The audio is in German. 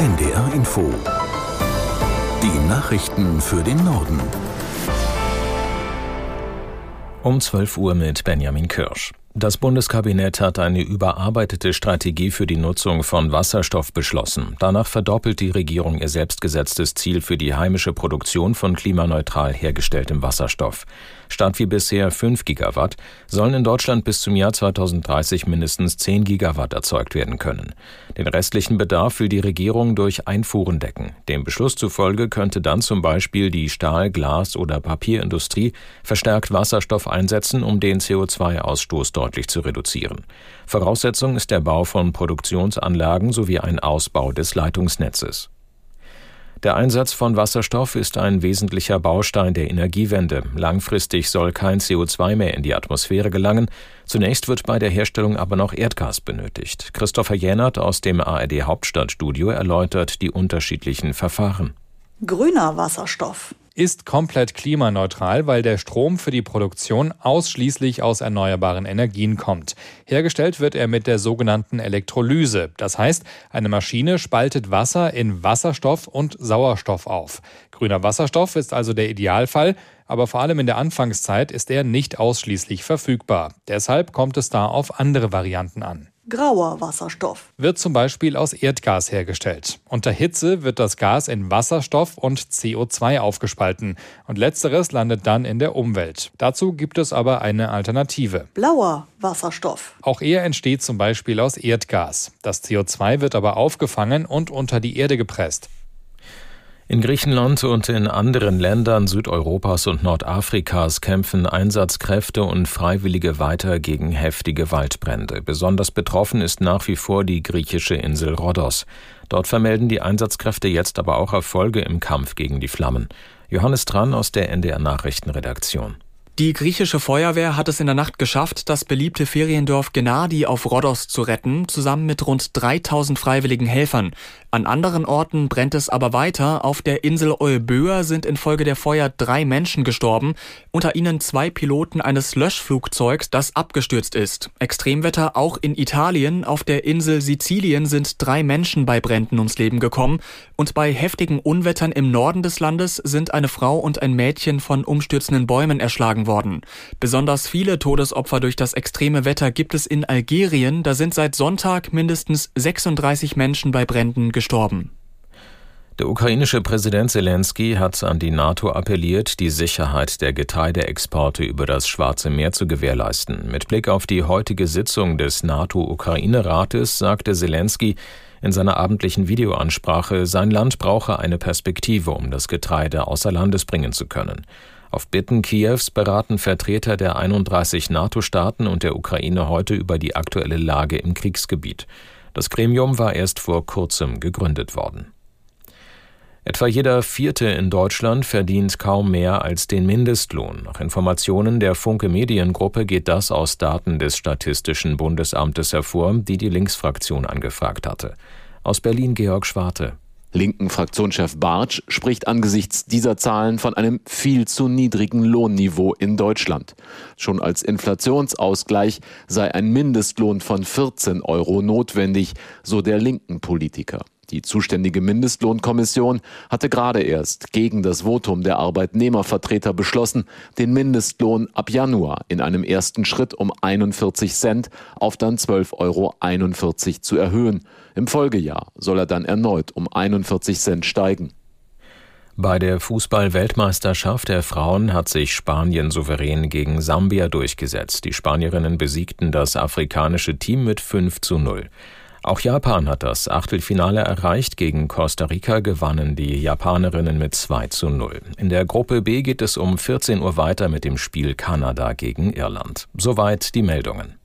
NDR Info. Die Nachrichten für den Norden. Um 12 Uhr mit Benjamin Kirsch. Das Bundeskabinett hat eine überarbeitete Strategie für die Nutzung von Wasserstoff beschlossen. Danach verdoppelt die Regierung ihr selbstgesetztes Ziel für die heimische Produktion von klimaneutral hergestelltem Wasserstoff. Statt wie bisher 5 Gigawatt sollen in Deutschland bis zum Jahr 2030 mindestens 10 Gigawatt erzeugt werden können. Den restlichen Bedarf will die Regierung durch Einfuhren decken. Dem Beschluss zufolge könnte dann zum Beispiel die Stahl-, Glas- oder Papierindustrie verstärkt Wasserstoff einsetzen, um den CO2-Ausstoß deutlich zu reduzieren. Voraussetzung ist der Bau von Produktionsanlagen sowie ein Ausbau des Leitungsnetzes. Der Einsatz von Wasserstoff ist ein wesentlicher Baustein der Energiewende. Langfristig soll kein CO2 mehr in die Atmosphäre gelangen. Zunächst wird bei der Herstellung aber noch Erdgas benötigt. Christopher Jänert aus dem ARD Hauptstadtstudio erläutert die unterschiedlichen Verfahren. Grüner Wasserstoff ist komplett klimaneutral, weil der Strom für die Produktion ausschließlich aus erneuerbaren Energien kommt. Hergestellt wird er mit der sogenannten Elektrolyse. Das heißt, eine Maschine spaltet Wasser in Wasserstoff und Sauerstoff auf. Grüner Wasserstoff ist also der Idealfall, aber vor allem in der Anfangszeit ist er nicht ausschließlich verfügbar. Deshalb kommt es da auf andere Varianten an. Grauer Wasserstoff wird zum Beispiel aus Erdgas hergestellt. Unter Hitze wird das Gas in Wasserstoff und CO2 aufgespalten und letzteres landet dann in der Umwelt. Dazu gibt es aber eine Alternative. Blauer Wasserstoff. Auch er entsteht zum Beispiel aus Erdgas. Das CO2 wird aber aufgefangen und unter die Erde gepresst. In Griechenland und in anderen Ländern Südeuropas und Nordafrikas kämpfen Einsatzkräfte und Freiwillige weiter gegen heftige Waldbrände. Besonders betroffen ist nach wie vor die griechische Insel Rhodos. Dort vermelden die Einsatzkräfte jetzt aber auch Erfolge im Kampf gegen die Flammen. Johannes Tran aus der NDR Nachrichtenredaktion. Die griechische Feuerwehr hat es in der Nacht geschafft, das beliebte Feriendorf Gennadi auf Rhodos zu retten, zusammen mit rund 3000 freiwilligen Helfern. An anderen Orten brennt es aber weiter. Auf der Insel Euböa sind infolge der Feuer drei Menschen gestorben, unter ihnen zwei Piloten eines Löschflugzeugs, das abgestürzt ist. Extremwetter auch in Italien. Auf der Insel Sizilien sind drei Menschen bei Bränden ums Leben gekommen. Und bei heftigen Unwettern im Norden des Landes sind eine Frau und ein Mädchen von umstürzenden Bäumen erschlagen worden worden. Besonders viele Todesopfer durch das extreme Wetter gibt es in Algerien. Da sind seit Sonntag mindestens 36 Menschen bei Bränden gestorben. Der ukrainische Präsident Zelensky hat an die NATO appelliert, die Sicherheit der Getreideexporte über das Schwarze Meer zu gewährleisten. Mit Blick auf die heutige Sitzung des NATO-Ukraine-Rates sagte Zelensky in seiner abendlichen Videoansprache, sein Land brauche eine Perspektive, um das Getreide außer Landes bringen zu können. Auf Bitten Kiews beraten Vertreter der 31 NATO-Staaten und der Ukraine heute über die aktuelle Lage im Kriegsgebiet. Das Gremium war erst vor kurzem gegründet worden. Etwa jeder Vierte in Deutschland verdient kaum mehr als den Mindestlohn. Nach Informationen der Funke Mediengruppe geht das aus Daten des Statistischen Bundesamtes hervor, die die Linksfraktion angefragt hatte. Aus Berlin Georg Schwarte. Linken Fraktionschef Bartsch spricht angesichts dieser Zahlen von einem viel zu niedrigen Lohnniveau in Deutschland. Schon als Inflationsausgleich sei ein Mindestlohn von 14 Euro notwendig, so der linken Politiker. Die zuständige Mindestlohnkommission hatte gerade erst gegen das Votum der Arbeitnehmervertreter beschlossen, den Mindestlohn ab Januar in einem ersten Schritt um 41 Cent auf dann 12,41 Euro zu erhöhen. Im Folgejahr soll er dann erneut um 41 Cent steigen. Bei der Fußball-Weltmeisterschaft der Frauen hat sich Spanien souverän gegen Sambia durchgesetzt. Die Spanierinnen besiegten das afrikanische Team mit 5 zu 0. Auch Japan hat das Achtelfinale erreicht. Gegen Costa Rica gewannen die Japanerinnen mit 2 zu 0. In der Gruppe B geht es um 14 Uhr weiter mit dem Spiel Kanada gegen Irland. Soweit die Meldungen.